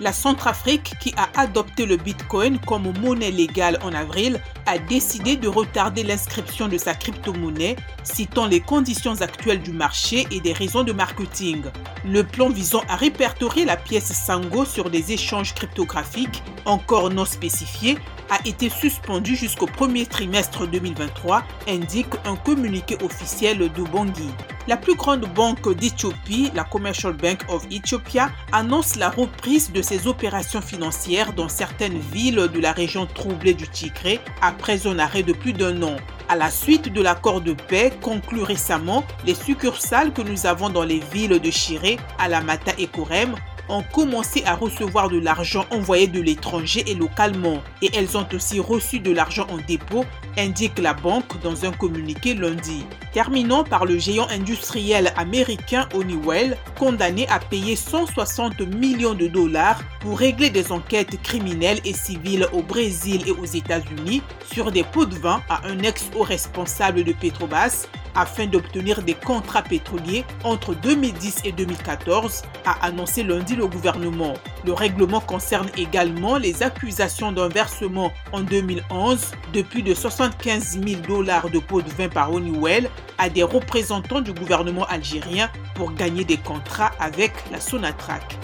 La Centrafrique, qui a adopté le Bitcoin comme monnaie légale en avril, a décidé de retarder l'inscription de sa crypto-monnaie, citant les conditions actuelles du marché et des raisons de marketing. Le plan visant à répertorier la pièce Sango sur des échanges cryptographiques encore non spécifiés a été suspendu jusqu'au premier trimestre 2023, indique un communiqué officiel de Bangui. La plus grande banque d'Éthiopie, la Commercial Bank of Ethiopia, annonce la reprise de ses opérations financières dans certaines villes de la région troublée du Tigré après un arrêt de plus d'un an. À la suite de l'accord de paix conclu récemment, les succursales que nous avons dans les villes de Chiré, Alamata et Korem ont commencé à recevoir de l'argent envoyé de l'étranger et localement, et elles ont aussi reçu de l'argent en dépôt, indique la banque dans un communiqué lundi. Terminons par le géant industriel américain Honeywell, condamné à payer 160 millions de dollars pour régler des enquêtes criminelles et civiles au Brésil et aux États-Unis sur des pots de vin à un ex-haut responsable de Petrobras afin d'obtenir des contrats pétroliers entre 2010 et 2014, a annoncé lundi le gouvernement. Le règlement concerne également les accusations d'un versement en 2011 de plus de 75 000 dollars de pots de vin par Honeywell à des représentants du gouvernement algérien pour gagner des contrats avec la Sonatrach.